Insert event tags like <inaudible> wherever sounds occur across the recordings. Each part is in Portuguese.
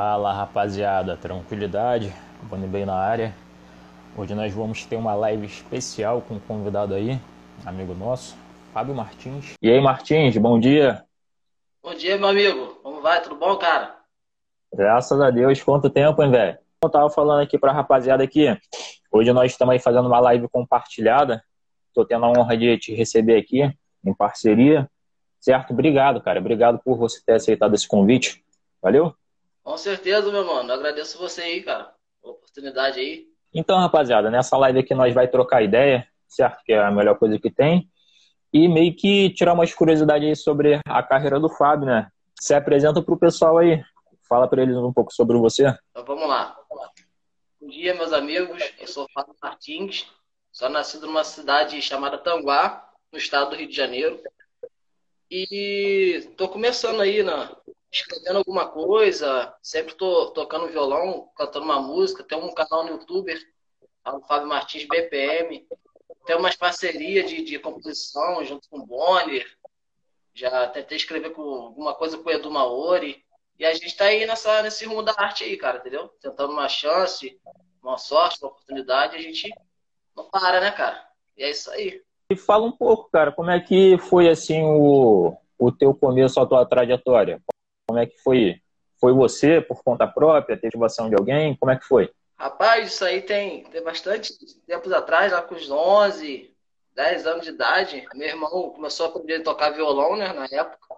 Fala rapaziada, tranquilidade, Boni bem na área. Hoje nós vamos ter uma live especial com um convidado aí, amigo nosso, Fábio Martins. E aí, Martins, bom dia. Bom dia, meu amigo. Como vai? Tudo bom, cara? Graças a Deus. Quanto tempo, hein, velho? Eu tava falando aqui pra rapaziada aqui. Hoje nós estamos aí fazendo uma live compartilhada. Tô tendo a honra de te receber aqui em parceria. Certo? Obrigado, cara. Obrigado por você ter aceitado esse convite. Valeu? Com certeza, meu mano. Agradeço você aí, cara. A oportunidade aí. Então, rapaziada, nessa live aqui nós vai trocar ideia, certo? Que é a melhor coisa que tem. E meio que tirar umas curiosidades aí sobre a carreira do Fábio, né? Se apresenta pro pessoal aí. Fala para eles um pouco sobre você. Então vamos lá. Bom dia, meus amigos. Eu sou Fábio Martins. Sou nascido numa cidade chamada Tanguá, no estado do Rio de Janeiro. E tô começando aí na, escrevendo alguma coisa, sempre tô tocando violão, cantando uma música, tem um canal no YouTube, o Fábio Martins BPM, tem umas parcerias de, de composição junto com o Bonner, já tentei escrever com alguma coisa com o Edu Maori, e a gente tá aí nessa, nesse rumo da arte aí, cara, entendeu? Tentando uma chance, uma sorte, uma oportunidade, a gente não para, né, cara? E é isso aí. E fala um pouco, cara, como é que foi, assim, o, o teu começo, a tua trajetória? Como é que foi? Foi você por conta própria, teve ativação de alguém? Como é que foi? Rapaz, isso aí tem, tem bastante tempos atrás, lá com os 11, 10 anos de idade. Meu irmão começou a aprender a tocar violão, né, na época.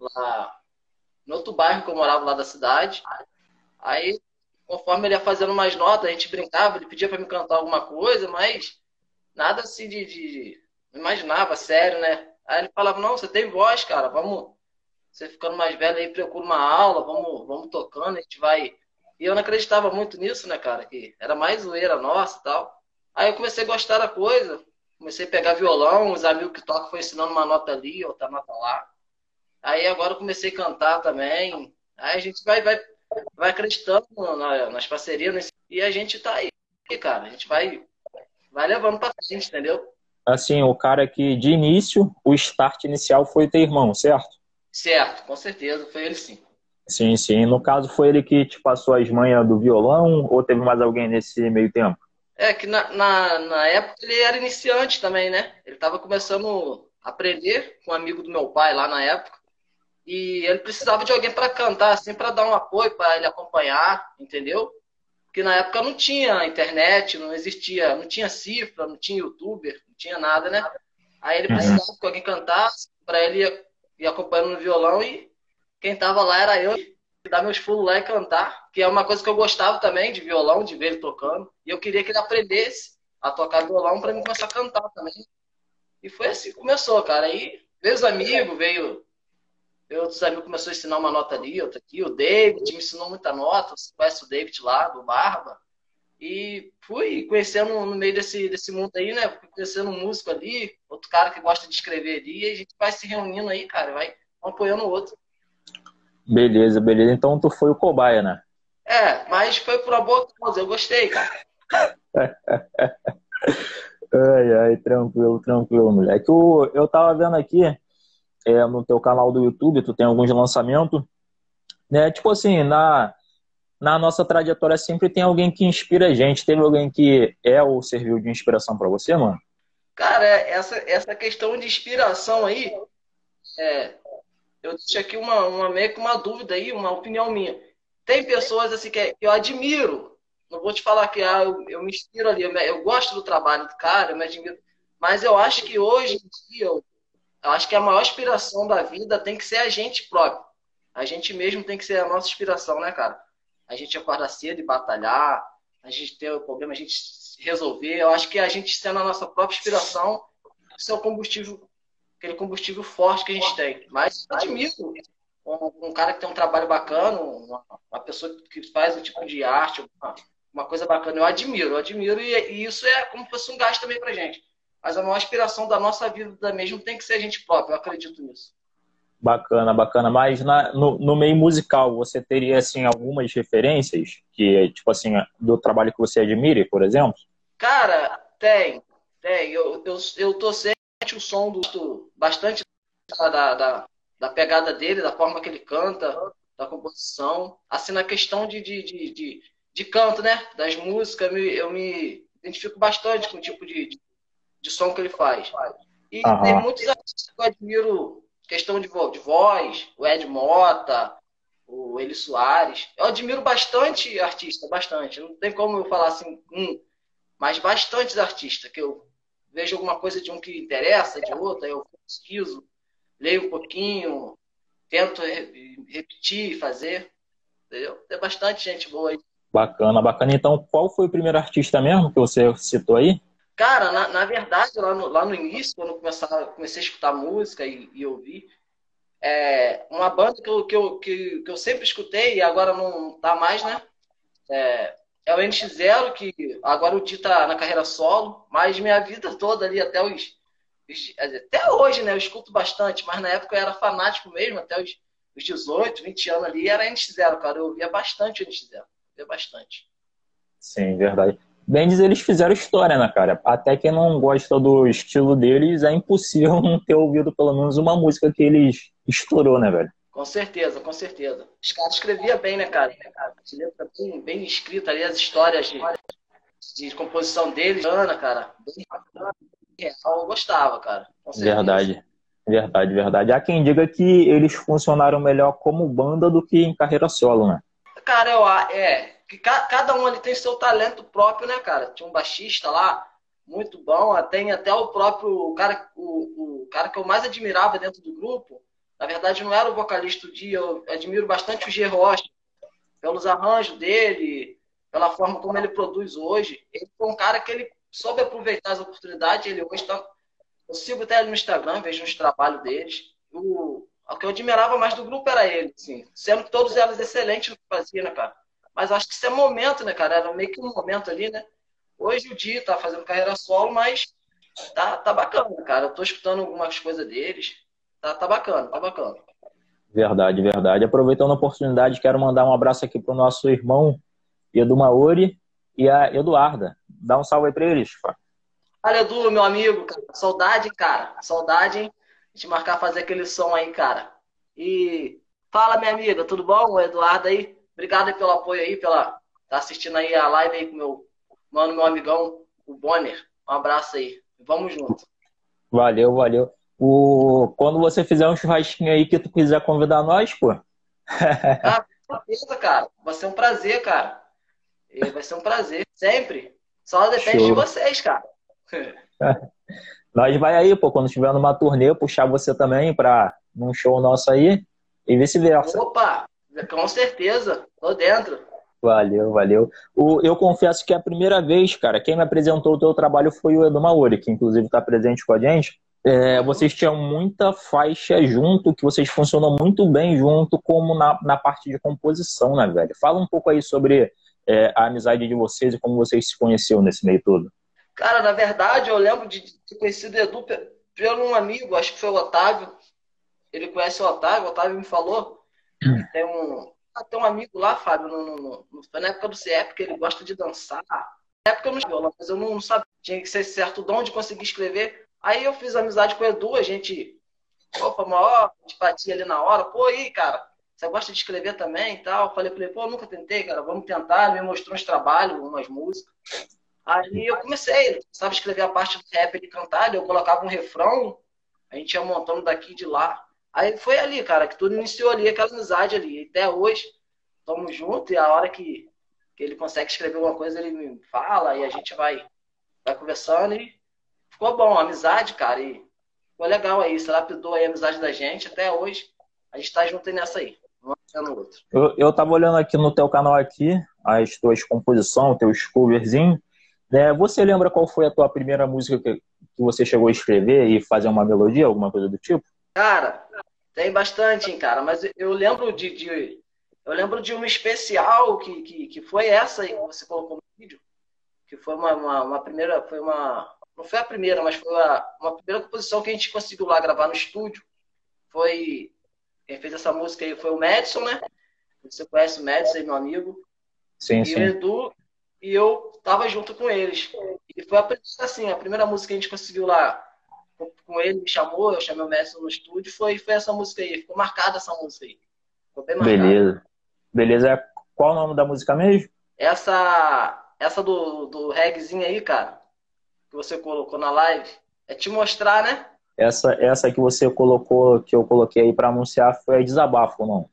Lá no outro bairro que eu morava lá da cidade. Aí, conforme ele ia fazendo mais notas, a gente brincava, ele pedia para me cantar alguma coisa, mas nada assim de, de, imaginava, sério, né? Aí ele falava, não, você tem voz, cara, vamos você ficando mais velho aí, procura uma aula, vamos, vamos tocando, a gente vai. E eu não acreditava muito nisso, né, cara? Que era mais zoeira nossa e tal. Aí eu comecei a gostar da coisa, comecei a pegar violão, os amigos que tocam foi ensinando uma nota ali, outra nota lá. Aí agora eu comecei a cantar também. Aí a gente vai, vai, vai acreditando nas parcerias e a gente tá aí, cara. A gente vai, vai levando pra frente, entendeu? Assim, o cara que de início, o start inicial foi ter irmão, certo? Certo, com certeza, foi ele sim. Sim, sim. No caso, foi ele que te passou as manhas do violão ou teve mais alguém nesse meio tempo? É que na, na, na época ele era iniciante também, né? Ele estava começando a aprender com um amigo do meu pai lá na época. E ele precisava de alguém para cantar, assim, para dar um apoio, para ele acompanhar, entendeu? Porque na época não tinha internet, não existia, não tinha cifra, não tinha youtuber, não tinha nada, né? Aí ele precisava uhum. que alguém cantasse para ele e acompanhando no violão e quem tava lá era eu, dar meus pulos lá e cantar, que é uma coisa que eu gostava também de violão, de ver ele tocando, e eu queria que ele aprendesse a tocar violão para mim começar a cantar também. E foi assim que começou, cara. Aí veio os amigos, veio, outros amigos começou a ensinar uma nota ali, outra aqui. O David me ensinou muita nota, você conhece o David lá, do Barba. E fui conhecendo no meio desse, desse mundo aí, né? Fui conhecendo um músico ali, outro cara que gosta de escrever ali, e a gente vai se reunindo aí, cara, vai um apoiando o outro. Beleza, beleza. Então tu foi o cobaia, né? É, mas foi por uma boa causa, eu gostei, cara. <laughs> ai, ai, tranquilo, tranquilo, moleque. Eu, eu tava vendo aqui é, no teu canal do YouTube, tu tem alguns lançamentos, né? Tipo assim, na na nossa trajetória sempre tem alguém que inspira a gente. Teve alguém que é ou serviu de inspiração para você, mano? Cara, essa, essa questão de inspiração aí, é, eu deixo aqui uma, uma meio que uma dúvida aí, uma opinião minha. Tem pessoas assim que, eu admiro. Não vou te falar que ah, eu, eu me inspiro ali, eu, eu, gosto do trabalho do cara, eu me admiro. Mas eu acho que hoje em dia, eu, eu acho que a maior inspiração da vida tem que ser a gente próprio. A gente mesmo tem que ser a nossa inspiração, né, cara? A gente acorda cedo e batalhar, a gente ter o problema, a gente resolver. Eu acho que a gente sendo a nossa própria inspiração, isso é o combustível, aquele combustível forte que a gente tem. Mas admiro um, um cara que tem um trabalho bacana, uma, uma, pessoa que faz um tipo de arte, uma, uma coisa bacana, eu admiro, eu admiro, e, e, isso é como se fosse um gasto também pra gente. Mas a maior inspiração da nossa vida mesmo tem que ser a gente próprio, eu acredito nisso. Bacana, bacana. Mas na, no, no, meio musical, você teria, assim, algumas referências que, tipo assim, do trabalho que você admire, por exemplo? Cara, tem. Tem. Eu, eu, eu tô sempre o som do bastante da, da, da pegada dele, da forma que ele canta. da composição. Assim, na questão de, de, de, de, de canto, né? Das músicas, eu me, eu me identifico bastante com o tipo de, de, de som que ele faz. E uhum. tem muitos artistas que eu admiro, questão de, de voz, o Ed Mota, o Eli Soares. Eu admiro bastante artista, bastante. Não tem como eu falar assim, um, mas bastantes artistas, que eu vejo alguma coisa de um que interessa, de outro, aí eu pesquiso, leio um pouquinho, tento repetir, fazer. Entendeu? Tem bastante gente boa aí. Bacana, bacana. Então, qual foi o primeiro artista mesmo que você citou aí? Cara, na, na verdade, lá no, lá no início, quando eu comecei a escutar música e, e ouvir, é, uma banda que eu, que, eu, que, eu sempre escutei e agora não tá mais, né? É, é o NX0, que agora o Di tá na carreira solo, mas minha vida toda ali, até os. Até hoje, né? Eu escuto bastante, mas na época eu era fanático mesmo, até os, os 18, 20 anos ali, era NX0, cara. Eu ouvia bastante o NX0. Ouvia bastante. Sim, verdade. Bendes, eles fizeram história, né, cara? Até quem não gosta do estilo deles, é impossível <laughs> não ter ouvido pelo menos uma música que eles estourou, né, velho? Com certeza, com certeza. Os caras escreviam bem, né, cara? As letras bem, bem escritas ali, as histórias de, de composição deles, Ana, cara. Bem bacana, real, eu gostava, cara. Verdade. Verdade, verdade. Há quem diga que eles funcionaram melhor como banda do que em carreira solo, né? Cara, eu, é, que cada um ali tem seu talento próprio, né, cara? Tinha um baixista lá, muito bom, tem até o próprio o cara, o, o cara que eu mais admirava dentro do grupo, na verdade não era o vocalista do dia, eu admiro bastante o G. Rocha, pelos arranjos dele, pela forma como ele produz hoje. Ele foi um cara que ele soube aproveitar as oportunidades, ele hoje tá, eu sigo até ele no Instagram, vejo os trabalhos deles. O, o que eu admirava mais do grupo era ele, assim, sendo que todos eles excelentes no que faziam, né, cara? Mas acho que isso é momento, né, cara? Era meio que um momento ali, né? Hoje o Di tá fazendo carreira solo, mas tá, tá bacana, cara. Eu tô escutando algumas coisas deles. Tá, tá bacana, tá bacana. Verdade, verdade. Aproveitando a oportunidade, quero mandar um abraço aqui pro nosso irmão Edu Maori e a Eduarda. Dá um salve aí pra eles, Fá. Olha, Edu, meu amigo, cara. Saudade, cara. Saudade, hein? De marcar fazer aquele som aí, cara. E fala, minha amiga, tudo bom? O Eduardo aí. Obrigado pelo apoio aí, pela tá assistindo aí a live aí com meu mano, meu amigão, o Bonner. Um abraço aí. Vamos junto. Valeu, valeu. O... Quando você fizer um churrasquinho aí que tu quiser convidar nós, pô. <laughs> ah, com certeza, cara. Vai ser um prazer, cara. Vai ser um prazer, sempre. Só depende Show. de vocês, cara. <laughs> nós vai aí, pô, quando tiver numa turnê, puxar você também pra num show nosso aí e vice-versa. Opa, com certeza, tô dentro. Valeu, valeu. O, eu confesso que é a primeira vez, cara, quem me apresentou o teu trabalho foi o Edu Maori, que inclusive está presente com a gente. É, vocês tinham muita faixa junto, que vocês funcionam muito bem junto, como na, na parte de composição, né, velho? Fala um pouco aí sobre é, a amizade de vocês e como vocês se conheceram nesse meio todo. Cara, na verdade, eu lembro de ter conhecido o Edu pelo um amigo, acho que foi o Otávio. Ele conhece o Otávio, o Otávio me falou tem um, tem um amigo lá, Fábio, no, no, no, na época do CEP, que ele gosta de dançar. Na época eu não violão, mas eu não sabia. Tinha que ser certo dom de conseguir escrever. Aí eu fiz amizade com o Edu, a gente. Opa, maior antipatia ali na hora. Pô, aí, cara, você gosta de escrever também e tal? Falei pra ele, pô, nunca tentei, cara, vamos tentar. Ele me mostrou uns trabalhos, umas músicas. Aí eu comecei, ele sabe escrever a parte do rap e cantar, eu colocava um refrão, a gente ia montando daqui e de lá. Aí foi ali, cara, que tudo iniciou ali, aquela amizade ali. Até hoje, estamos juntos e a hora que, que ele consegue escrever alguma coisa, ele me fala e a gente vai, vai conversando e ficou bom, amizade, cara. E ficou legal aí, você lapidou aí a amizade da gente. Até hoje, a gente tá junto nessa aí. Um no outro. Eu, eu tava olhando aqui no teu canal aqui, as tuas composições, teus coverzinhos. Né? Você lembra qual foi a tua primeira música que, que você chegou a escrever e fazer uma melodia, alguma coisa do tipo? Cara, tem bastante, hein, cara. Mas eu lembro de, de eu lembro de uma especial que, que, que foi essa aí que você colocou no vídeo, que foi uma, uma, uma primeira, foi uma, não foi a primeira, mas foi uma, uma primeira composição que a gente conseguiu lá gravar no estúdio. Foi quem fez essa música aí foi o Madison, né? Você conhece o Madison, meu amigo. Sim, e sim. o Edu e eu tava junto com eles. E foi a, assim, a primeira música que a gente conseguiu lá com ele, me chamou, eu chamei o Messi no estúdio, foi, foi essa música aí, ficou marcada essa música aí. Beleza. Beleza. Qual o nome da música mesmo? Essa, essa do, do reggaezinho aí, cara, que você colocou na live, é te mostrar, né? Essa, essa que você colocou, que eu coloquei aí para anunciar, foi Desabafo, não?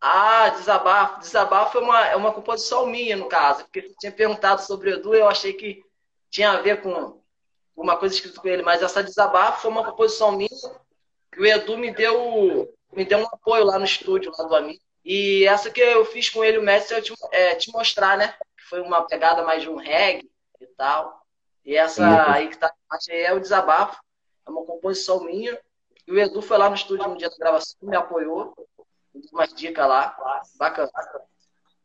Ah, Desabafo. Desabafo é uma, é uma composição minha, no caso. Porque você tinha perguntado sobre o Edu, eu achei que tinha a ver com uma coisa escrita com ele. Mas essa Desabafo foi uma composição minha que o Edu me deu, me deu um apoio lá no estúdio, lá do amigo. E essa que eu fiz com ele, o mestre, eu te, é, te mostrar, né? Que foi uma pegada mais de um reggae e tal. E essa Sim. aí que tá aí é o Desabafo. É uma composição minha. E o Edu foi lá no estúdio no dia da gravação, me apoiou umas dicas lá. Bacana.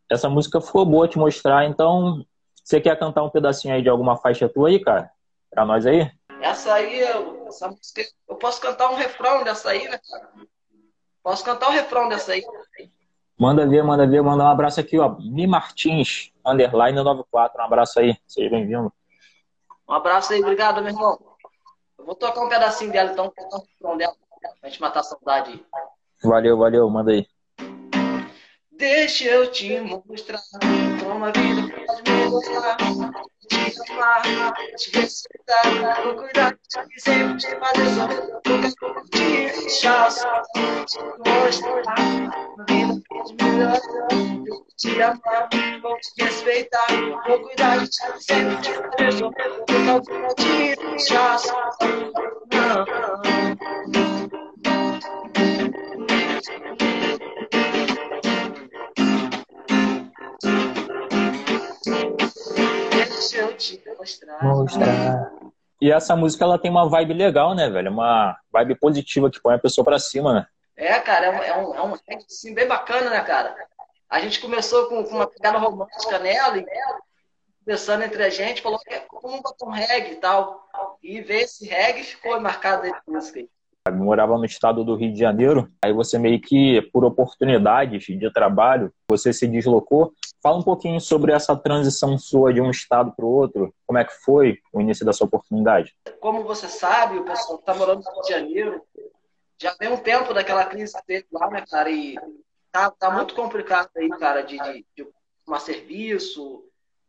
Essa música ficou boa te mostrar, então você quer cantar um pedacinho aí de alguma faixa tua aí, cara? Pra nós aí? Essa aí, essa música, eu posso cantar um refrão dessa aí, né, cara? Posso cantar o um refrão dessa aí. Manda ver, manda ver, manda um abraço aqui, ó. Mi Martins, underline 94. Um abraço aí, seja bem-vindo. Um abraço aí, obrigado, meu irmão. Eu vou tocar um pedacinho dela, então, um refrão dela, pra gente matar a saudade. Valeu, valeu, manda aí. Deixa eu te mostrar como a vida pode mudar. Te amar, te respeitar, vou cuidar de ti, sempre te fazer sorrir. Nunca te deixar só, te mostrar como vida pode. Vou te amar, vou te respeitar, vou cuidar de ti, sempre te fazer sorrir. Nunca te deixar. Deixa mostrar. E essa música ela tem uma vibe legal, né, velho? Uma vibe positiva que põe a pessoa pra cima, né? É, cara, é um, é um, é assim, bem bacana, né, cara? A gente começou com, com uma pegada romântica nela, e conversando entre a gente, falou que é como botar um reggae e tal. E ver esse reggae ficou marcado aí música aí morava no estado do Rio de Janeiro, aí você meio que, por oportunidades de trabalho, você se deslocou. Fala um pouquinho sobre essa transição sua de um estado para o outro, como é que foi o início da sua oportunidade? Como você sabe, o pessoal que está morando no Rio de Janeiro, já tem um tempo daquela crise que teve lá, né, cara, e tá, tá muito complicado aí, cara, de, de, de tomar serviço,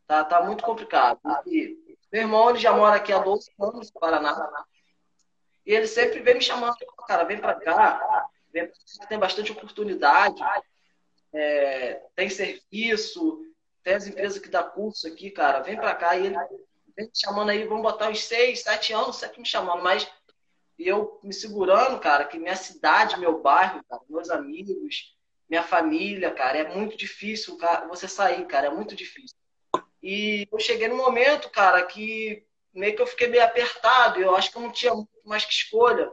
tá, tá muito complicado. E meu irmão, ele já mora aqui há 12 anos no Paraná, e ele sempre vem me chamando, cara, vem para cá, tem bastante oportunidade, é, tem serviço, tem as empresas que dá curso aqui, cara, vem para cá. E ele vem me chamando aí, vamos botar uns seis, sete anos, sempre me chamando, mas eu me segurando, cara, que minha cidade, meu bairro, cara, meus amigos, minha família, cara, é muito difícil cara, você sair, cara, é muito difícil. E eu cheguei no momento, cara, que meio que eu fiquei meio apertado, eu acho que eu não tinha mais que escolha.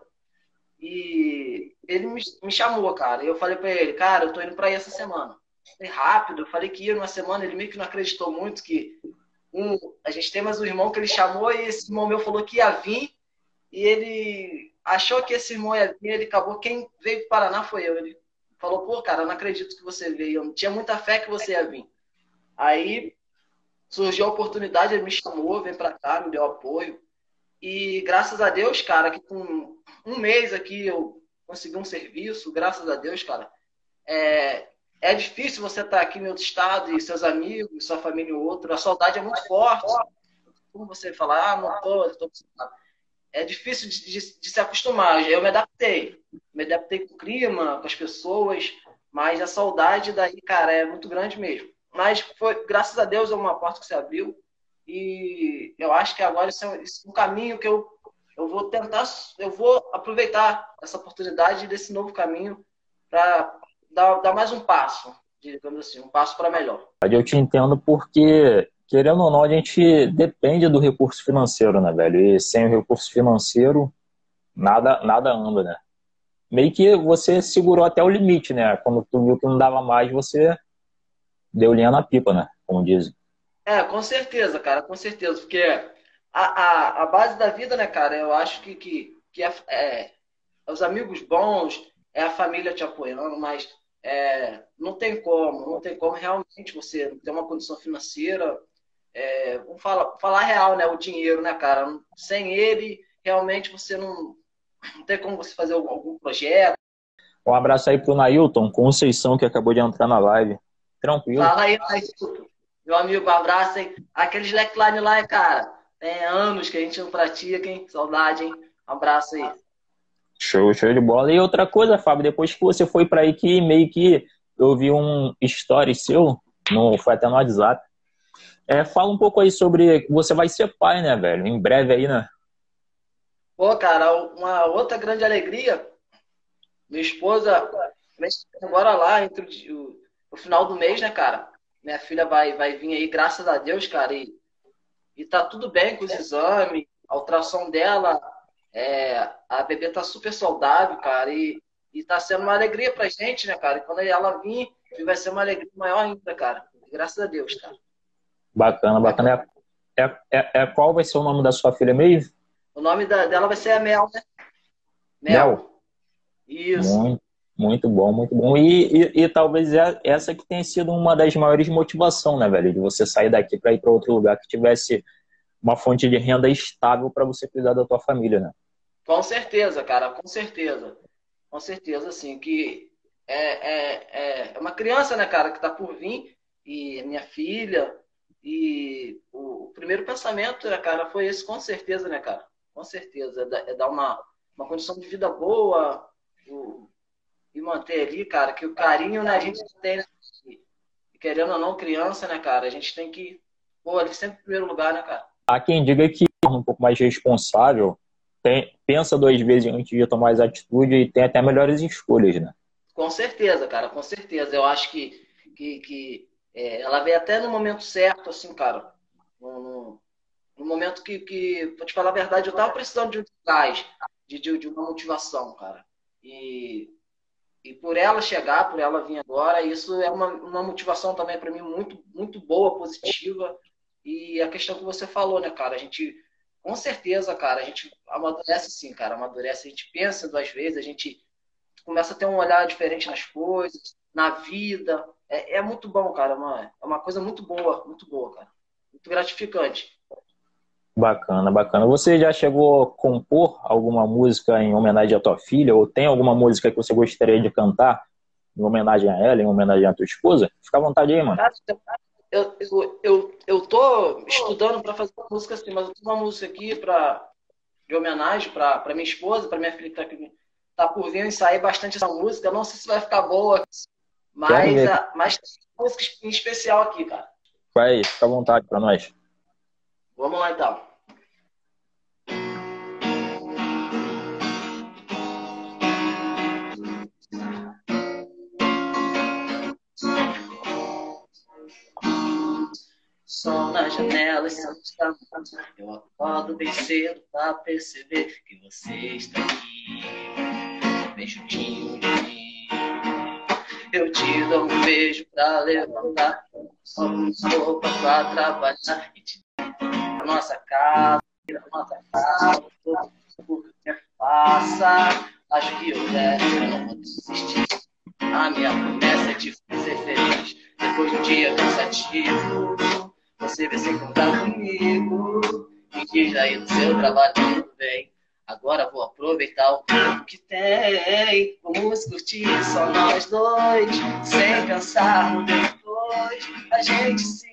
E ele me, me chamou, cara. Eu falei para ele, cara, eu tô indo para aí essa semana. Foi rápido, eu falei que ia numa semana, ele meio que não acreditou muito que um, a gente tem mais um irmão que ele chamou e esse irmão meu falou que ia vir e ele achou que esse irmão ia vir, ele acabou, quem veio pro Paraná foi eu. Ele falou, pô, cara, eu não acredito que você veio, eu não tinha muita fé que você ia vir. Aí surgiu a oportunidade, ele me chamou, vem para cá, me deu apoio. E graças a Deus, cara, que com um mês aqui eu consegui um serviço, graças a Deus, cara. É, é difícil você estar aqui em outro estado e seus amigos, sua família em outro. A saudade é muito forte. Como você falar, ah, não tô, tô É difícil de, de, de, se acostumar. Eu me adaptei. Me adaptei com o clima, com as pessoas, mas a saudade daí, cara, é muito grande mesmo. Mas foi, graças a Deus, é uma porta que se abriu. E eu acho que agora isso é um caminho que eu, eu vou tentar, eu vou aproveitar essa oportunidade desse novo caminho para dar, dar mais um passo, digamos assim, um passo para melhor. Eu te entendo porque, querendo ou não, a gente depende do recurso financeiro, né, velho? E sem o recurso financeiro, nada, nada anda, né? Meio que você segurou até o limite, né? Quando tu viu que não dava mais, você deu linha na pipa, né? Como dizem. É, com certeza, cara, com certeza. Porque a, a, a base da vida, né, cara, eu acho que, que, que é, é, os amigos bons, é a família te apoiando, mas é, não tem como, não tem como realmente você ter uma condição financeira. É, vamos falar, falar real, né? O dinheiro, né, cara? Sem ele, realmente você não, não tem como você fazer algum projeto. Um abraço aí pro Nailton Conceição, que acabou de entrar na live. Tranquilo. Fala aí. Meu amigo, um abraço, hein? Aquele slackline lá, cara. Tem anos que a gente não pratica, hein? Saudade, hein? Um abraço aí. Show, show de bola. E outra coisa, Fábio, depois que você foi para aí que meio que eu vi um story seu, no, foi até no WhatsApp. É, fala um pouco aí sobre você vai ser pai, né, velho? Em breve aí, né? Pô, cara, uma outra grande alegria. Minha esposa, agora lá, entre o, o final do mês, né, cara? Minha filha vai, vai vir aí, graças a Deus, cara. E, e tá tudo bem com os exames, a ultrassom dela, é, a bebê tá super saudável, cara. E, e tá sendo uma alegria pra gente, né, cara? E quando ela vir, vai ser uma alegria maior ainda, cara. Graças a Deus, cara. Bacana, bacana. É, é, é, é qual vai ser o nome da sua filha mesmo? O nome da, dela vai ser a Mel, né? Mel. Mel. Isso. Muito, muito bom, muito bom. E, e, e, talvez é essa que tenha sido uma das maiores motivações, né, velho? De você sair daqui para ir para outro lugar que tivesse uma fonte de renda estável para você cuidar da tua família, né? Com certeza, cara, com certeza. Com certeza, assim, que é, é, é uma criança, né, cara, que tá por vir, e minha filha, e o, o primeiro pensamento, né, cara, foi esse, com certeza, né, cara? com certeza. É, é dar uma, uma condição de vida boa o, e manter ali, cara, que o carinho né, a gente tem, né? querendo ou não, criança, né, cara? A gente tem que pôr ali sempre em primeiro lugar, né, cara? Há quem diga que é um pouco mais responsável, tem, pensa duas vezes antes de tomar as atitudes e tem até melhores escolhas, né? Com certeza, cara, com certeza. Eu acho que, que, que é, ela veio até no momento certo, assim, cara. No, no momento que, que, pra te falar a verdade, eu tava precisando de um gás, de, de, de, uma motivação, cara. E, e por ela chegar, por ela vir agora, isso é uma, uma motivação também para mim muito, muito boa, positiva. E a questão que você falou, né, cara? A gente, com certeza, cara, a gente amadurece sim, cara, amadurece. A gente pensa duas vezes, a gente começa a ter um olhar diferente nas coisas, na vida. É, é muito bom, cara. É uma, é uma coisa muito boa, muito boa, cara. Muito gratificante. Bacana, bacana. Você já chegou a compor alguma música em homenagem à tua filha? Ou tem alguma música que você gostaria de cantar em homenagem a ela, em homenagem à tua esposa? Fica à vontade aí, mano. Eu, eu, eu, eu tô estudando para fazer uma música assim, mas eu tenho uma música aqui pra, de homenagem para minha esposa, para minha filha que tá, aqui, tá por vir ensaiar bastante essa música. Eu não sei se vai ficar boa, mas, a, mas música em especial aqui, cara. Vai, fica à vontade para nós. Vamos lá então. Sol na janela e Santa Eu acordo bem cedo pra perceber que você está aqui, bem juntinho de. Eu te dou um beijo pra levantar, só uma roupa pra trabalhar e te nossa casa, nossa casa, tudo que faça. Acho que eu deve, eu não vou desistir. A minha promessa é te fazer feliz. Depois de um dia cansativo, você vai se encontrar comigo. Me diz aí no seu trabalho tudo bem. Agora vou aproveitar o tempo que tem. Vamos curtir só nós dois, sem pensar depois. A gente se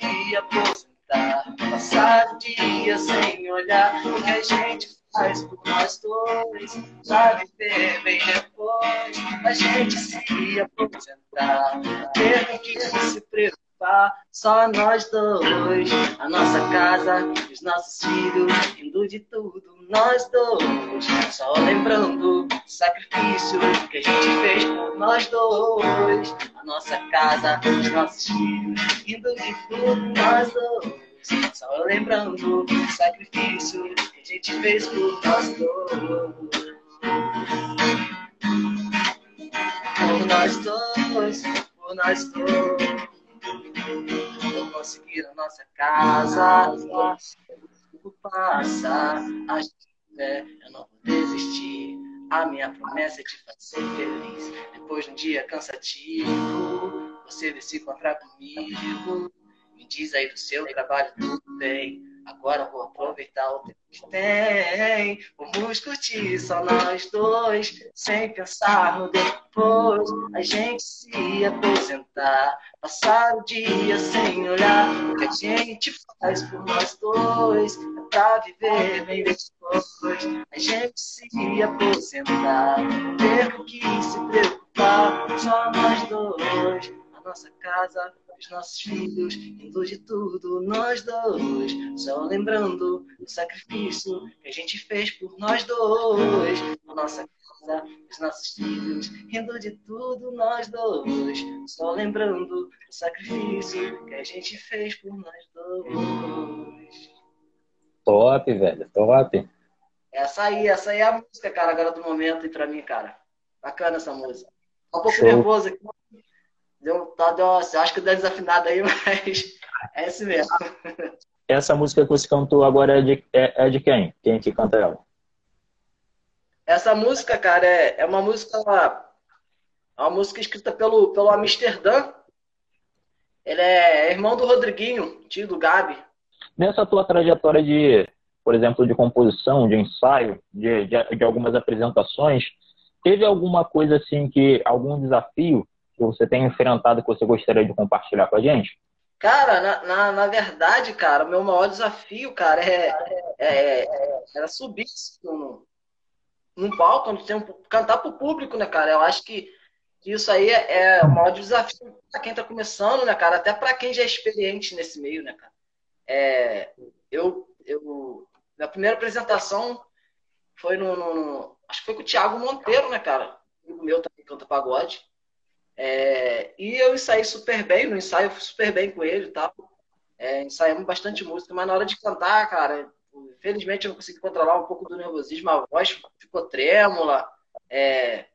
aposentar Passar o dia sem olhar o que a gente faz por nós dois. Pra viver bem depois, a gente se aposentar. Ter que se preocupar, só nós dois. A nossa casa, os nossos filhos, indo de tudo, nós dois. Só lembrando o sacrifício que a gente fez por nós dois. A nossa casa, os nossos filhos, indo de tudo, nós dois. Só lembrando o sacrifício que a gente fez por nós dois. Por nós dois, por nós dois. Vou conseguir a nossa casa. O passa, a gente é, eu não vou desistir. A minha promessa é te fazer feliz. Depois de um dia cansativo, você vem se encontrar comigo. Me diz aí do seu trabalho, tudo bem. Agora vou aproveitar o tempo que tem. Vamos curtir só nós dois, sem pensar no depois. A gente se aposentar, passar o dia sem olhar o que a gente faz por nós dois. É pra viver bem depois. A gente se aposentar, ter que se preocupar, só nós dois. A nossa casa os nossos filhos, indo de tudo, nós dois. Só lembrando o sacrifício que a gente fez por nós dois. A nossa casa, os nossos filhos, rindo de tudo, nós dois. Só lembrando o sacrifício que a gente fez por nós dois. Top, velho, top. Essa aí, essa aí é a música, cara, agora do momento e pra mim, cara. Bacana essa música. Tá um pouco Show. nervoso aqui, Deu, tá, deu, acho que deu desafinado aí, <laughs> mas é esse mesmo. Essa música que você cantou agora é de, é, é de quem? Quem que canta ela? Essa música, cara, é, é uma música é uma música escrita pelo, pelo Amsterdã. Ele é irmão do Rodriguinho, tio do Gabi. Nessa tua trajetória de, por exemplo, de composição, de ensaio, de, de, de algumas apresentações, teve alguma coisa assim que, algum desafio que você tem enfrentado que você gostaria de compartilhar com a gente? Cara, na, na, na verdade, cara, o meu maior desafio, cara, é, é, é era subir num, num palco, onde tem um, cantar pro público, né, cara? Eu acho que, que isso aí é, é o maior desafio para quem tá começando, né, cara? Até para quem já é experiente nesse meio, né, cara? É, eu, eu, minha primeira apresentação foi no, no, no, Acho que foi com o Thiago Monteiro, né, cara? O meu também canta pagode. É, e eu ensaiei super bem, no ensaio eu fui super bem com ele e tal. É, ensaiamos bastante música, mas na hora de cantar, cara, infelizmente eu não consegui controlar um pouco do nervosismo, a voz ficou trêmula. É,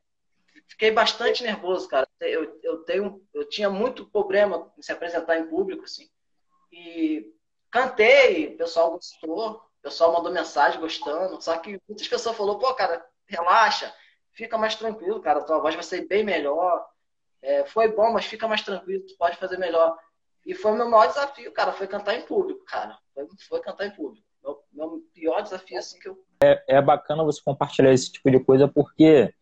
fiquei bastante nervoso, cara. Eu, eu, tenho, eu tinha muito problema em se apresentar em público, assim. E cantei, o pessoal gostou, o pessoal mandou mensagem gostando, só que muitas pessoas falaram, pô, cara, relaxa, fica mais tranquilo, cara, tua voz vai ser bem melhor é, foi bom, mas fica mais tranquilo, tu pode fazer melhor. E foi o meu maior desafio, cara, foi cantar em público, cara. Foi, foi cantar em público. Meu, meu pior desafio, assim, que eu... É, é bacana você compartilhar esse tipo de coisa, porque,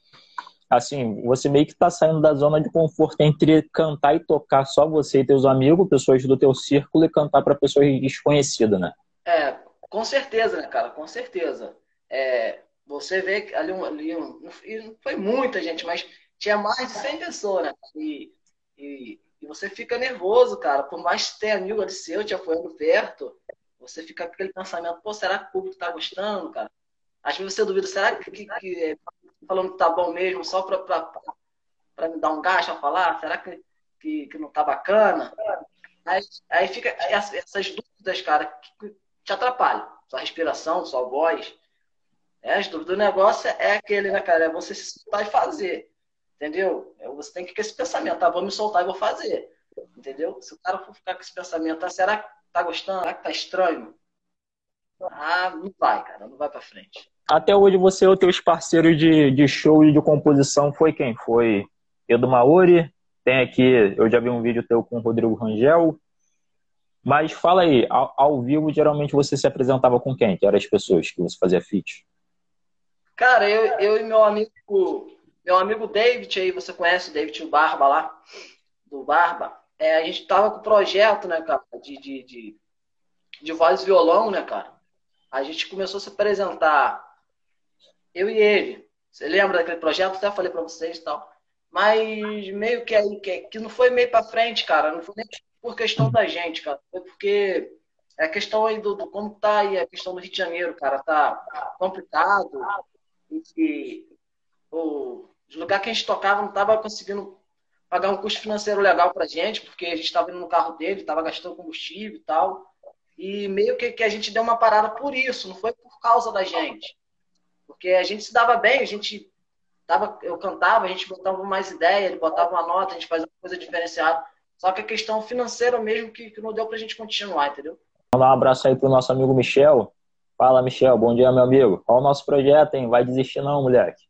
assim, você meio que está saindo da zona de conforto entre cantar e tocar só você e teus amigos, pessoas do teu círculo, e cantar para pessoas desconhecidas, né? É, com certeza, né, cara? Com certeza. É, você vê ali, um, ali um, não foi muita gente, mas tinha mais de 100 pessoas, né? E, e, e, você fica nervoso, cara. Por mais que tenha amigo ali seu te apoiando perto, você fica com aquele pensamento, pô, será que o público tá gostando, cara? Às vezes você duvida, será que, que, que é, falando que tá bom mesmo, só pra, pra, pra me dar um gasto a falar? Será que, que, que não tá bacana? Aí, aí fica essas dúvidas, cara, que te atrapalham. Sua respiração, sua voz. É, as dúvidas do negócio é aquele, né, cara? É você se soltar e fazer. Entendeu? É, você tem que ter esse pensamento, tá? Vou me soltar e vou fazer. Entendeu? Se o cara for ficar com esse pensamento, tá, será que tá gostando? Será que tá estranho? Ah, não vai, cara, não vai para frente. Até hoje você, os teus parceiros de, de show e de composição foi quem? Foi Edu Maori, tem aqui, eu já vi um vídeo teu com o Rodrigo Rangel. Mas fala aí, ao, ao, vivo, geralmente você se apresentava com quem? Que eram as pessoas que você fazia feat? Cara, eu, eu e meu amigo meu amigo David aí, você conhece o David o Barba lá, do Barba. É, a gente tava com o projeto, né, cara, de, de, de, de voz e violão, né, cara? A gente começou a se apresentar, eu e ele. Você lembra daquele projeto? Até falei para vocês e tal. Mas meio que aí, que, que não foi meio para frente, cara. Não foi nem por questão da gente, cara. Foi porque é a questão aí do, do como tá aí a questão do Rio de Janeiro, cara. Tá complicado. E, o, os lugares que a gente tocava não estava conseguindo pagar um custo financeiro legal para gente, porque a gente estava indo no carro dele, estava gastando combustível e tal. E meio que, que a gente deu uma parada por isso, não foi por causa da gente. Porque a gente se dava bem, a gente tava, eu cantava, a gente botava mais ideia, ele botava uma nota, a gente fazia uma coisa diferenciada. Só que a questão financeira mesmo que, que não deu pra gente continuar, entendeu? Mandar um abraço aí pro nosso amigo Michel. Fala, Michel, bom dia, meu amigo. Qual o nosso projeto, hein? Vai desistir não, moleque.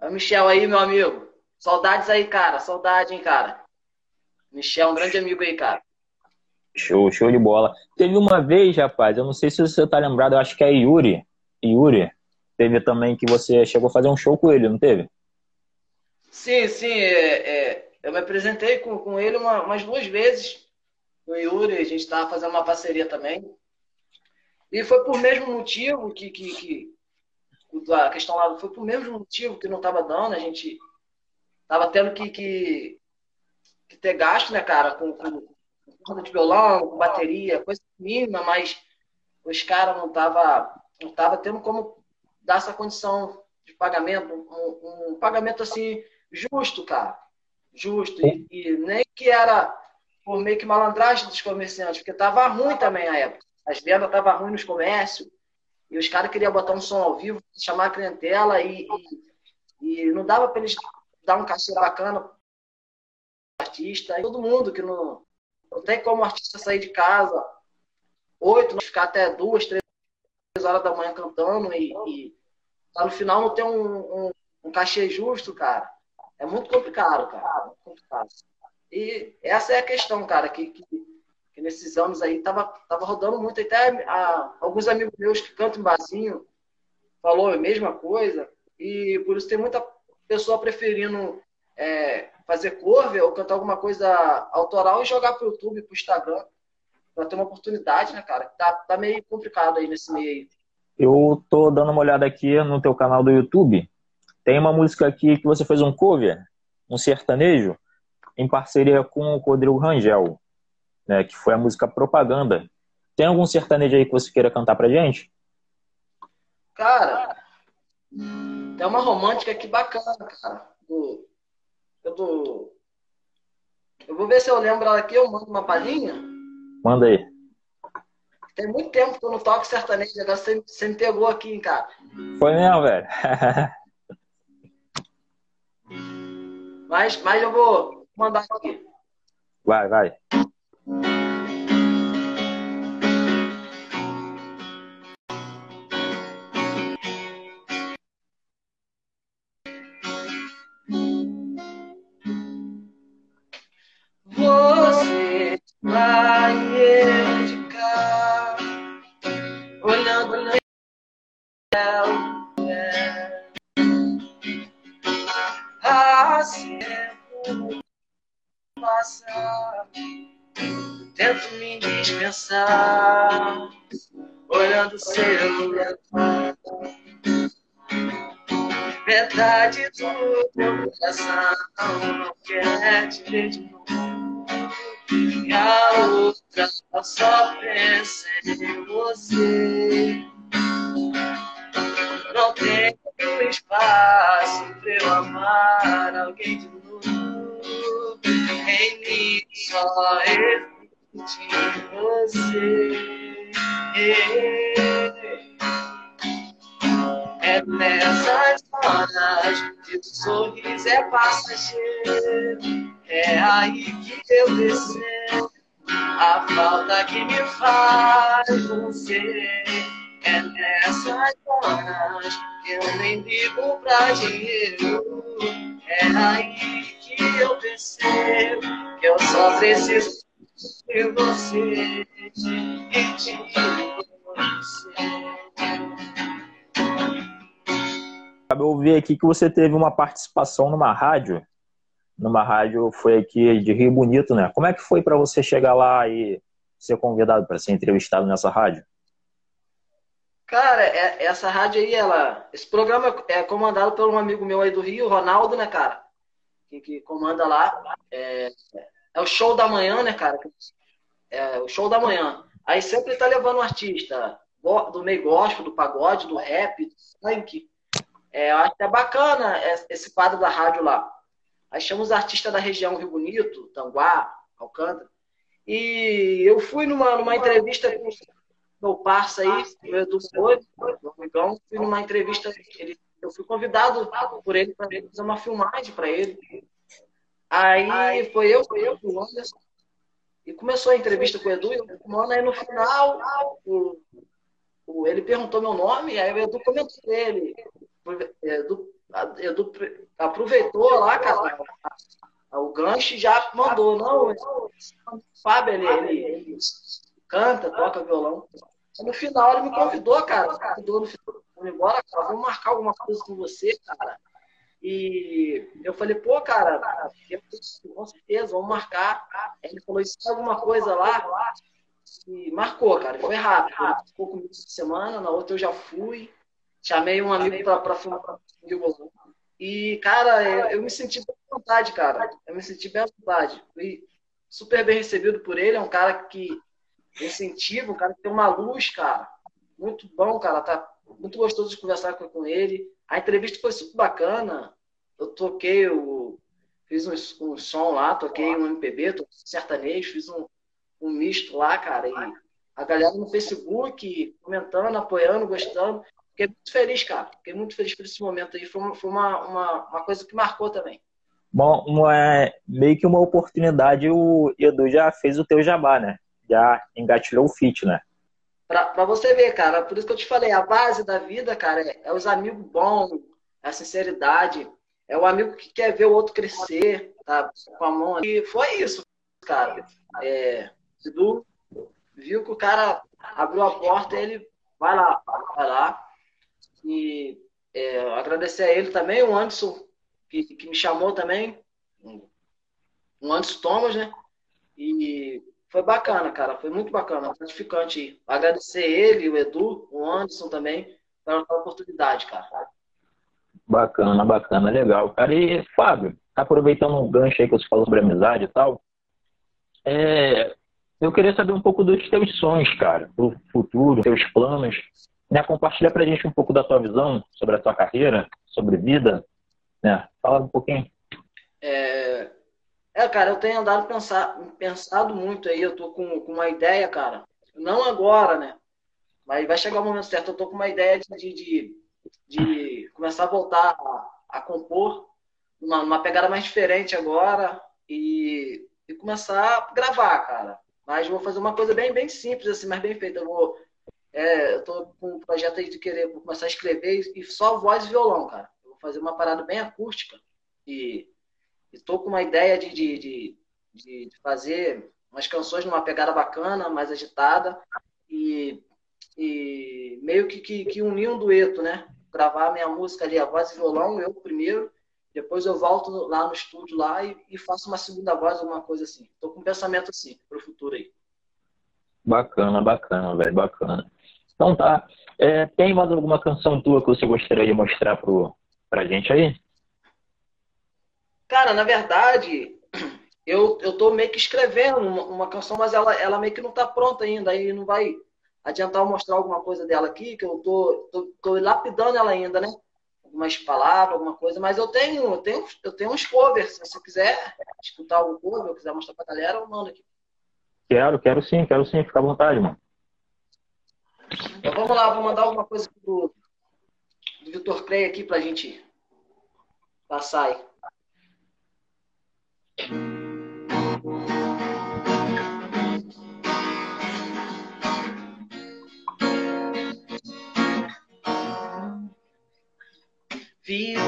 É o Michel aí, meu amigo. Saudades aí, cara. Saudade, hein, cara. Michel, um grande amigo aí, cara. Show, show de bola. Teve uma vez, rapaz, eu não sei se você tá lembrado, eu acho que é Yuri. Yuri. Teve também que você chegou a fazer um show com ele, não teve? Sim, sim. É, é, eu me apresentei com, com ele uma, umas duas vezes. O Yuri, a gente estava fazendo uma parceria também. E foi por mesmo motivo que, que, que a questão lá foi por mesmo motivo que não estava dando, a gente estava tendo que, que, que, ter gasto, né, cara, com, com de violão, com bateria, coisa mínima, mas os caras não tava não tava tendo como dar essa condição de pagamento, um, um pagamento assim justo, cara, justo. E, e, nem que era por meio que malandragem dos comerciantes, porque tava ruim também a época, as vendas estavam ruins nos comércios e os caras queriam botar um som ao vivo, chamar a clientela e, e, e não dava para eles dar um cachê bacana artista. Todo mundo que não, não tem como o artista sair de casa oito, ficar até duas, três horas da manhã cantando e, e no final não ter um, um, um, cachê justo, cara. É muito complicado, cara. Muito complicado. E essa é a questão, cara, que, que que nesses anos aí tava, tava rodando muito. Até a, alguns amigos meus que cantam em barzinho falou a mesma coisa. E por isso tem muita pessoa preferindo é, fazer cover ou cantar alguma coisa autoral e jogar pro YouTube, pro Instagram. Pra ter uma oportunidade, né, cara? Tá, tá meio complicado aí nesse meio aí. Eu tô dando uma olhada aqui no teu canal do YouTube. Tem uma música aqui que você fez um cover, um sertanejo, em parceria com o Rodrigo Rangel né, que foi a música Propaganda. Tem algum sertanejo aí que você queira cantar pra gente? Cara, tem uma romântica aqui bacana, cara. Do, do, eu vou ver se eu lembro ela aqui, eu mando uma palhinha. Manda aí. Tem muito tempo que eu não toco sertanejo, agora você, você me pegou aqui, cara. Foi mesmo, velho. <laughs> mas, mas eu vou mandar aqui. Vai, vai. Coração não quer te ver de novo. E a outra só pensa em você. Não tenho espaço pra eu amar alguém de novo. Em mim só de você. Nessas horas que o sorriso é passageiro. É aí que eu percebo a falta que me faz você. É nessas horas que eu nem ligo pra dinheiro. É aí que eu percebo que eu só preciso de você, e de você. Eu ouvi aqui que você teve uma participação numa rádio, numa rádio foi aqui de Rio Bonito, né? Como é que foi para você chegar lá e ser convidado para ser entrevistado nessa rádio? Cara, é, essa rádio aí, ela, esse programa é comandado por um amigo meu aí do Rio, Ronaldo, né, cara? Que, que comanda lá. É, é o show da manhã, né, cara? É o show da manhã. Aí sempre tá levando um artista do meio gospel, do pagode, do rap, do funk. É, eu acho que é bacana esse quadro da rádio lá. Aí chama os artistas da região Rio Bonito, Tanguá, Alcântara. E eu fui numa, numa entrevista com meu parça aí, o Edu Flores, meu amigão, fui numa entrevista, ele, eu fui convidado por ele para fazer uma filmagem para ele. Aí foi eu, foi eu, o Anderson. E começou a entrevista com o Edu, e o mano, aí no final, o, o, ele perguntou meu nome, aí o Edu comentou ele. Edu, Edu aproveitou lá, cara, o gancho já mandou. Não, o Fábio, ele, ele, canta, toca violão. No final ele me convidou, cara. Me convidou no final, vamos embora, cara, vamos marcar alguma coisa com você, cara. E eu falei, pô, cara, com certeza, vamos marcar. Ele falou, isso é alguma coisa lá? E marcou, cara, foi rápido. Ele ficou comigo essa semana, na outra eu já fui. Chamei um amigo para filmar comigo. E, cara, eu, eu, me senti bem à vontade, cara. Eu me senti bem à vontade. Fui super bem recebido por ele. É um cara que incentiva, um cara que tem uma luz, cara. Muito bom, cara. Tá muito gostoso de conversar com, com ele. A entrevista foi super bacana. Eu toquei o. Fiz um, um som lá, toquei um MPB, toquei sertanejo, fiz um, um misto lá, cara. E a galera no Facebook comentando, apoiando, gostando. Fiquei muito feliz, cara. Fiquei muito feliz por esse momento aí. Foi uma, foi uma, uma, uma coisa que marcou também. Bom, é meio que uma oportunidade, o Edu já fez o teu jabá, né? Já engatilhou o fit, né? Pra, pra você ver, cara, por isso que eu te falei, a base da vida, cara, é, é os amigos bons, a sinceridade, é o amigo que quer ver o outro crescer, tá? Com a mão. E foi isso, cara. É, Edu viu que o cara abriu a porta, ele vai lá, vai lá. E é, agradecer a ele também, o Anderson, que, que me chamou também, o Anderson Thomas, né? E foi bacana, cara. Foi muito bacana, gratificante. Agradecer ele, o Edu, o Anderson também, pela oportunidade, cara. Bacana, bacana, legal. Cara, e Fábio, aproveitando um gancho aí que você falou sobre amizade e tal, é, eu queria saber um pouco dos teus sonhos, cara, pro futuro, teus planos. Né? Compartilha pra gente um pouco da tua visão sobre a tua carreira, sobre vida. Né? Fala um pouquinho. É, é, cara, eu tenho andado pensar, pensado muito aí, eu tô com, com uma ideia, cara. Não agora, né? Mas vai chegar o momento certo. Eu tô com uma ideia de, de, de começar a voltar a, a compor uma, uma, pegada mais diferente agora e, e começar a gravar, cara. Mas vou fazer uma coisa bem, bem simples, assim, mas bem feita. Eu vou. É, eu tô com um projeto aí de querer começar a escrever e só voz e violão, cara. Eu vou fazer uma parada bem acústica e Estou com uma ideia de, de, de, de, fazer umas canções numa pegada bacana, mais agitada, e, e meio que, que, que unir um dueto, né? Gravar minha música ali, a voz e violão, eu primeiro, depois eu volto lá no estúdio lá e, e faço uma segunda voz, alguma coisa assim. Estou com um pensamento assim, para o futuro aí. Bacana, bacana, velho, bacana. Então tá. É, tem mais alguma canção tua que você gostaria de mostrar pro, pra gente aí? Cara, na verdade, <clears throat> eu, eu tô meio que escrevendo uma, uma canção, mas ela, ela meio que não tá pronta ainda, aí não vai adiantar eu mostrar alguma coisa dela aqui, que eu tô, tô, tô lapidando ela ainda, né? Algumas palavras, alguma coisa, mas eu tenho, eu tenho, eu tenho uns covers, se você quiser escutar algum cover, ou quiser mostrar pra galera, eu mando aqui. Quero, quero sim, quero sim, fica à vontade, mano. Então vamos lá, vou mandar alguma coisa do, do Vitor Clay aqui pra gente passar aí. Viu,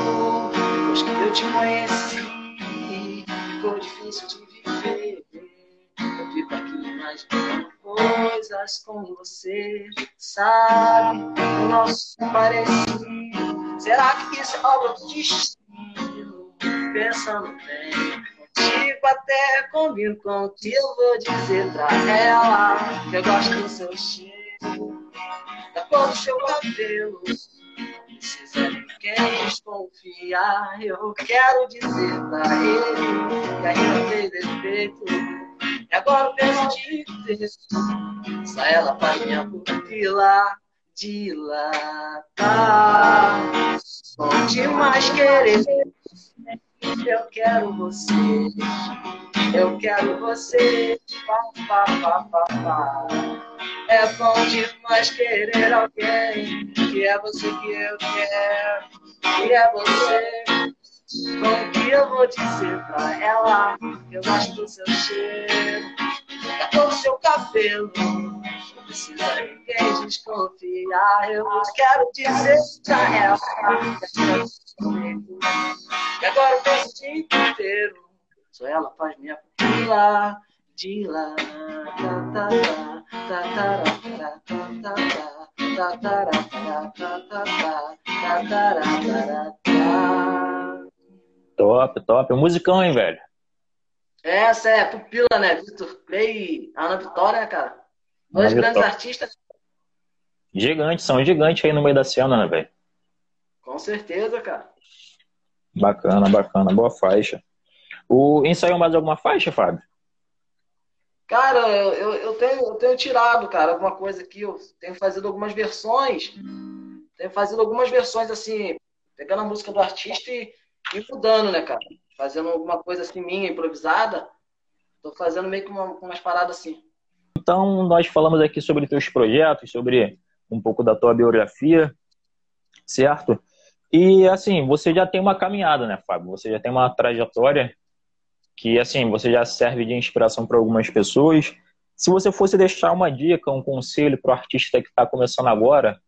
depois que eu te conheci, ficou difícil de viver. Imaginando coisas com você, sabe? O nosso parecido. Será que isso é obra do destino? Pensando bem, contigo até combino com o que eu vou dizer pra ela. Que eu gosto do seu cheiro, da cor do seu cabelo precisa de quem desconfiar. Eu quero dizer pra ele que ainda tem defeito. E agora eu penso de ter só ela faz minha pupila dilatar. Bom demais querer. Eu quero você, eu quero você. Pá, pá, pá, pá. É bom demais querer alguém que é você que eu quero, que é você. Como que eu vou dizer pra ela eu gosto do seu cheiro, é do seu cabelo? Não precisa ninguém desconfiar. Eu quero dizer pra ela que agora eu penso o dia inteiro. Só ela faz minha pupila dilatar. Top, top. Musicão, hein, velho? Essa é Pupila, né? Vitor Clay e Ana Vitória, né, cara? Dois Ana grandes Vitória. artistas. Gigantes, são gigantes aí no meio da cena, né, velho? Com certeza, cara. Bacana, bacana. Boa faixa. O ensaiou mais alguma faixa, Fábio? Cara, eu, eu, eu, tenho, eu tenho tirado, cara, alguma coisa aqui. Eu tenho fazido algumas versões. Tenho fazido algumas versões, assim, pegando a música do artista e, e mudando, né, cara? Fazendo alguma coisa assim minha, improvisada. Tô fazendo meio que uma, umas paradas assim. Então, nós falamos aqui sobre teus projetos, sobre um pouco da tua biografia, certo? E, assim, você já tem uma caminhada, né, Fábio? Você já tem uma trajetória que, assim, você já serve de inspiração para algumas pessoas. Se você fosse deixar uma dica, um conselho para o artista que está começando agora,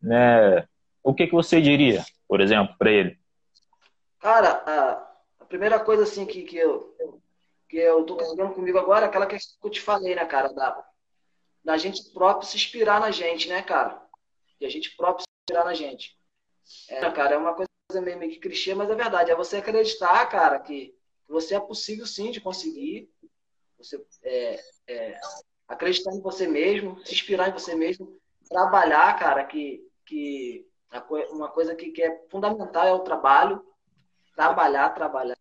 né, o que, que você diria, por exemplo, para ele? Cara, a, a, primeira coisa, assim, que, que eu que eu tô conseguindo comigo agora é aquela questão que eu te falei, né, cara, da, da gente próprio se inspirar na gente, né, cara? E a gente próprio se inspirar na gente. É, cara, é uma coisa meio, meio que clichê, mas é verdade. É você acreditar, cara, que você é possível sim de conseguir. Você é, é, acreditar em você mesmo, se inspirar em você mesmo, trabalhar, cara, que, que uma coisa que, que é fundamental é o trabalho. Trabalhar, trabalhar.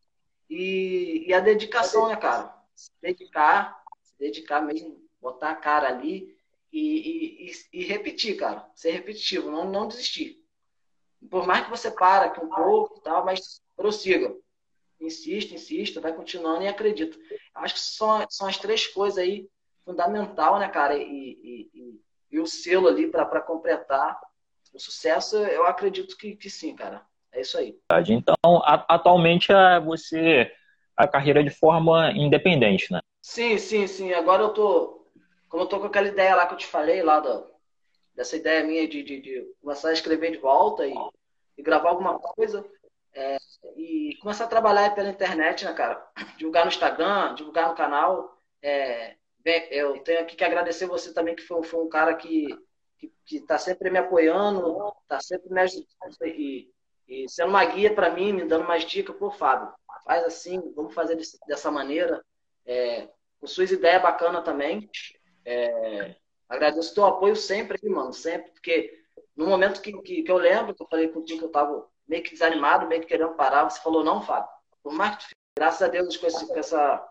E, e a dedicação, né, cara? Se dedicar, se dedicar mesmo, botar a cara ali e, e, e, repetir, cara. Ser repetitivo, não, não desistir. Por mais que você para aqui um pouco tal, mas prossiga. Insista, insista, vai continuando e acredita. Acho que são, são as três coisas aí fundamental, né, cara? E, e, e, e o selo ali para completar o sucesso, eu acredito que, que sim, cara. É isso aí. Então, atualmente é você a carreira de forma independente, né? Sim, sim, sim. Agora eu tô, como eu tô com aquela ideia lá que eu te falei lá do, dessa ideia minha de, de, de começar a escrever de volta e, e gravar alguma coisa é, e começar a trabalhar pela internet, né, cara? <coughs> Divulgar no Instagram, divulgar no canal. É, eu tenho aqui que agradecer você também, que foi, foi um cara que, que, que tá sempre me apoiando, tá sempre me ajudando e, e sendo uma guia para mim, me dando mais dicas, pô, Fábio, faz assim, vamos fazer desse, dessa maneira. É, com suas ideias bacanas também. É, agradeço o teu apoio sempre mano, sempre, porque no momento que, que, que eu lembro, que eu falei contigo que eu tava meio que desanimado, meio que querendo parar, você falou, não, Fábio, por mais que tu, graças a Deus, com, esse, com essa,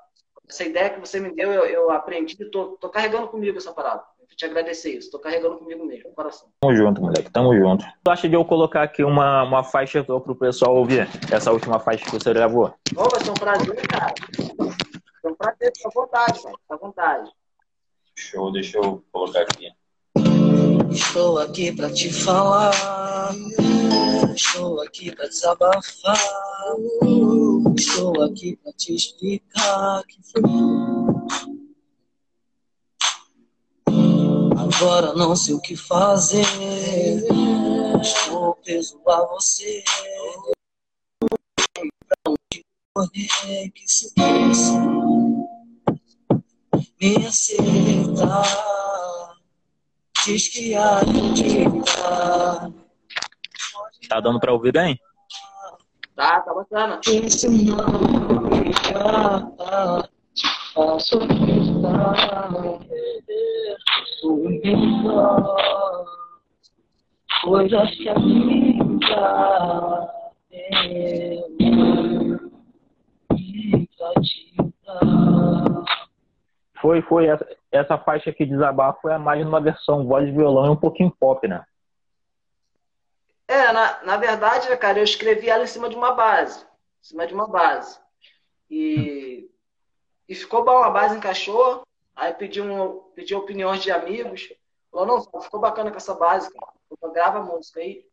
essa ideia que você me deu, eu, eu aprendi tô, tô carregando comigo essa parada te agradecer isso. Tô carregando comigo mesmo, coração. Tamo junto, moleque. Tamo junto. Tu acha de eu colocar aqui uma, uma faixa pro pessoal ouvir? Essa última faixa que você gravou? Ô, vai ser um prazer, cara. É um prazer, fica à vontade, cara. Fica à vontade. Show, deixa eu colocar aqui. Estou aqui pra te falar. Estou aqui pra desabafar. Estou aqui pra te explicar que foi Agora não sei o que fazer. Estou preso a você. Pra onde correr que se fosse me aceitar. Diz que acredita. Tá dando pra ouvir bem? Tá, tá bacana. Esse não faço coisas que a vida Foi, foi. Essa, essa faixa aqui, Desabar, foi a mais numa versão voz violão e um pouquinho pop, né? É, na, na verdade, cara, eu escrevi ela em cima de uma base. Em cima de uma base. E, e ficou bom, a base encaixou. Aí pedi, um, pedi opiniões de amigos. Falou, não, ficou bacana com essa base, cara. grava a música aí.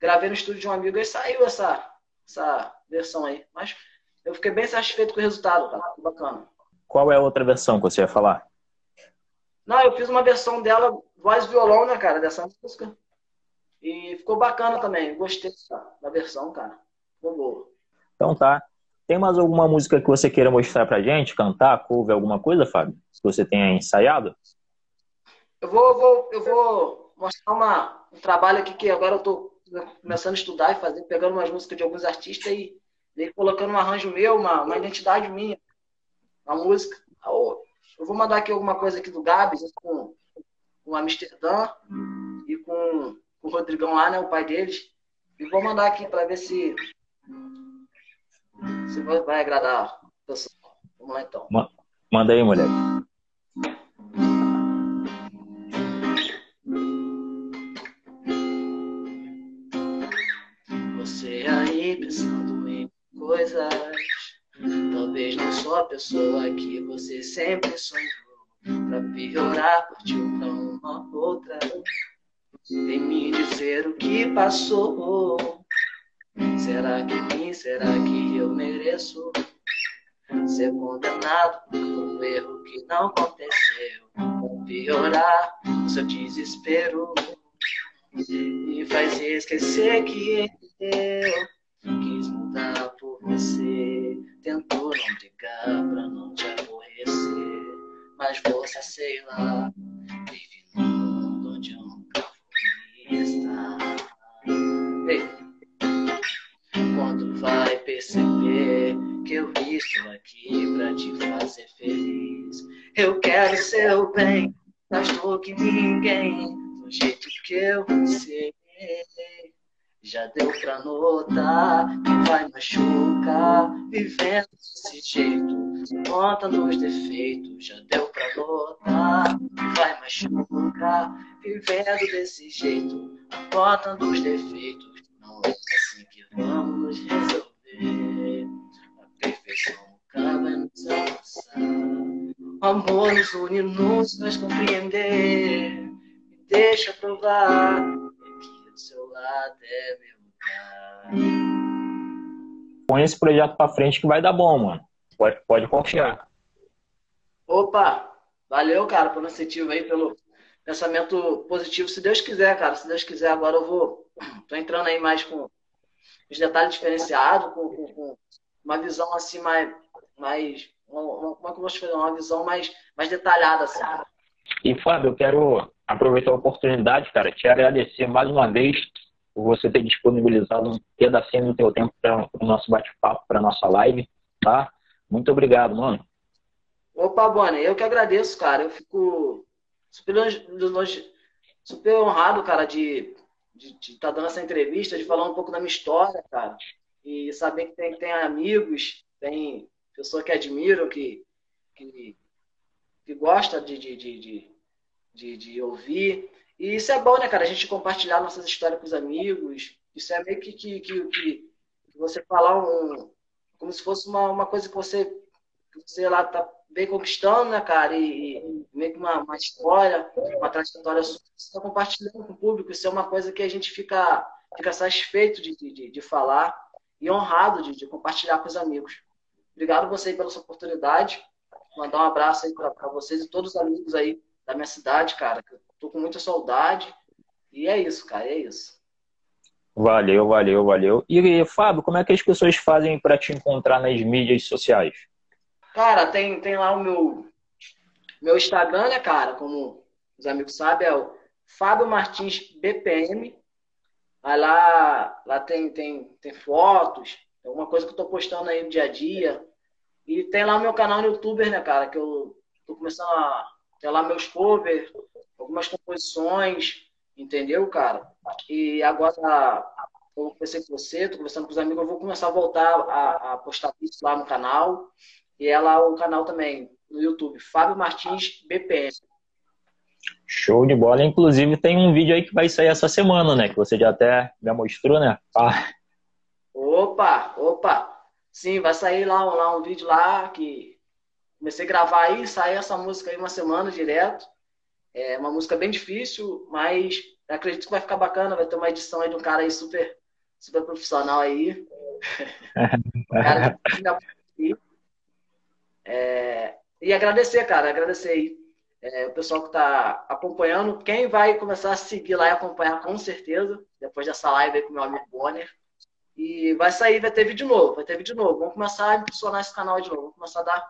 Gravei no estúdio de um amigo e saiu essa, essa versão aí. Mas eu fiquei bem satisfeito com o resultado, cara. Ficou bacana. Qual é a outra versão que você ia falar? Não, eu fiz uma versão dela, voz e violão, né, cara, dessa música. E ficou bacana também. Gostei da versão, cara. Ficou boa. Então tá. Tem mais alguma música que você queira mostrar pra gente? Cantar, cover, alguma coisa, Fábio? Que você tenha ensaiado? Eu vou, vou, eu vou mostrar uma, um trabalho aqui que agora eu tô começando a estudar e fazer, pegando umas músicas de alguns artistas e, e colocando um arranjo meu, uma, uma identidade minha, uma música. Eu vou mandar aqui alguma coisa aqui do Gabs com, com Amsterdã e com, com o Rodrigão lá, né, o pai deles. E vou mandar aqui para ver se, se vai agradar o pessoal. Vamos lá então. Manda aí, moleque. Você aí pensando em coisas Talvez não sou a pessoa que você sempre sonhou. Pra piorar, partiu pra uma outra. Vem me dizer o que passou. Será que mim, será que eu mereço ser condenado por um erro que não aconteceu? Pra piorar o seu desespero. Me faz esquecer que eu quis mudar por você. Tentou não brigar pra não te aborrecer. Mas você, sei lá, bem, mais que ninguém, do jeito que eu sei. Já deu pra notar que vai machucar vivendo desse jeito, conta nos defeitos. Já deu pra notar que vai machucar vivendo desse jeito, conta nos defeitos. Não é assim que vamos resolver. Amor nos une, nos faz compreender. Me deixa provar seu lado é meu lugar. Põe esse projeto pra frente que vai dar bom, mano. Pode, pode confiar. Opa! Valeu, cara, pelo incentivo aí, pelo pensamento positivo. Se Deus quiser, cara, se Deus quiser, agora eu vou. <clears throat> Tô entrando aí mais com os detalhes diferenciados, com, com, com uma visão assim mais. mais uma, como é que eu vou te fazer? Uma visão mais, mais detalhada, assim. E, Fábio, eu quero aproveitar a oportunidade, cara, te agradecer mais uma vez por você ter disponibilizado um pedacinho do teu tempo para o nosso bate-papo, para nossa live, tá? Muito obrigado, mano. Opa, Bonnie, eu que agradeço, cara. Eu fico super, super honrado, cara, de estar tá dando essa entrevista, de falar um pouco da minha história, cara. E saber que tem, tem amigos, tem pessoas que admiram, que, que, que gosta de, de, de, de, de ouvir. E isso é bom, né, cara? A gente compartilhar nossas histórias com os amigos. Isso é meio que, que, que, que você falar um. Como se fosse uma, uma coisa que você, que você lá tá bem conquistando, né, cara? E, e meio que uma, uma história, uma trajetória você está compartilhando com o público. Isso é uma coisa que a gente fica, fica satisfeito de, de, de falar e honrado de, de compartilhar com os amigos. Obrigado você pela sua oportunidade. Mandar um abraço aí para vocês e todos os amigos aí da minha cidade, cara. Eu tô com muita saudade. E é isso, cara, é isso. Valeu, valeu, valeu. E, Fábio, como é que as pessoas fazem para te encontrar nas mídias sociais? Cara, tem, tem lá o meu, meu Instagram, né, cara? Como os amigos sabem, é o Fábio Martins BPM. Aí lá, lá tem, tem, tem fotos, alguma coisa que eu tô postando aí no dia a dia. E tem lá o meu canal no YouTube, né, cara? Que eu tô começando a tem lá meus covers, algumas composições, entendeu, cara? E agora, como eu conversei com você, tô conversando com os amigos, eu vou começar a voltar a, a postar isso lá no canal. E ela, é o canal também, no YouTube, Fábio Martins BPM. Show de bola. Inclusive, tem um vídeo aí que vai sair essa semana, né? Que você já até já mostrou, né? Ah. Opa, opa. Sim, vai sair lá, lá um vídeo lá que comecei a gravar aí, saiu essa música aí uma semana direto. É uma música bem difícil, mas acredito que vai ficar bacana, vai ter uma edição aí de um cara aí super, super profissional aí. <laughs> cara, é, e agradecer, cara, agradecer aí é, o pessoal que está acompanhando. Quem vai começar a seguir lá e acompanhar com certeza, depois dessa live aí com o meu amigo Bonner. E vai sair, vai ter vídeo novo, vai ter vídeo novo. Vamos começar a impulsionar esse canal de novo. Vamos começar a dar.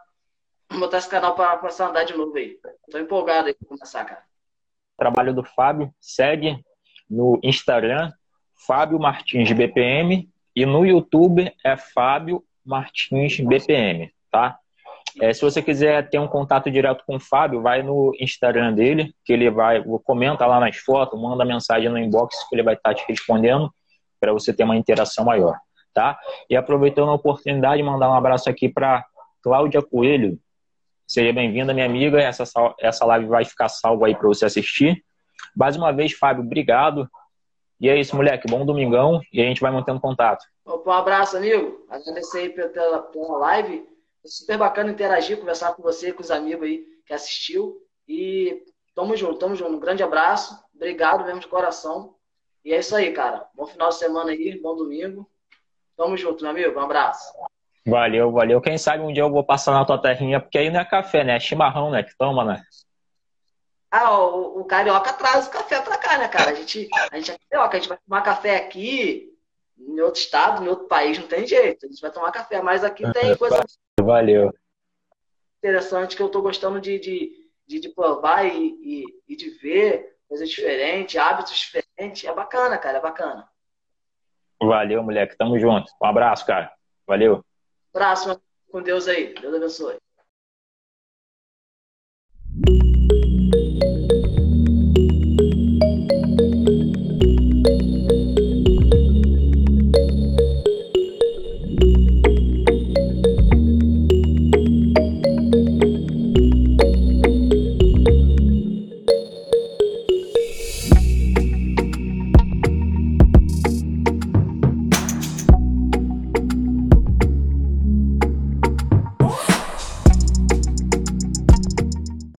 Vamos botar esse canal para começar a andar de novo aí. Tô empolgado aí pra começar, cara. Trabalho do Fábio, segue no Instagram, Fábio Martins BPM, e no YouTube é Fábio Martins BPM, tá? É, se você quiser ter um contato direto com o Fábio, vai no Instagram dele, que ele vai, comenta lá nas fotos, manda mensagem no inbox que ele vai estar te respondendo para você ter uma interação maior, tá? E aproveitando a oportunidade, mandar um abraço aqui para Cláudia Coelho. Seja bem-vinda, minha amiga. Essa, essa live vai ficar salva aí para você assistir. Mais uma vez, Fábio, obrigado. E é isso, moleque. Bom domingão e a gente vai mantendo contato. Um abraço, amigo. Agradecer aí pela, pela live. Foi super bacana interagir, conversar com você, com os amigos aí que assistiu. E tamo junto, tamo junto. Um grande abraço. Obrigado mesmo de coração. E é isso aí, cara. Bom final de semana aí, bom domingo. Tamo junto, meu amigo. Um abraço. Valeu, valeu. Quem sabe um dia eu vou passar na tua terrinha, porque aí não é café, né? É chimarrão, né? Que toma, né? Ah, o, o, carioca traz o café pra cá, né, cara? A gente, a gente é carioca, a gente vai tomar café aqui, em outro estado, em outro país, não tem jeito. A gente vai tomar café, mas aqui tem coisa. Valeu. Interessante que eu tô gostando de, de, de, de provar e, e, e de ver coisas diferentes, hábitos diferentes. É bacana, cara, é bacana. Valeu, moleque. Tamo junto. Um abraço, cara. Valeu. Abraço, com Deus aí. Deus abençoe.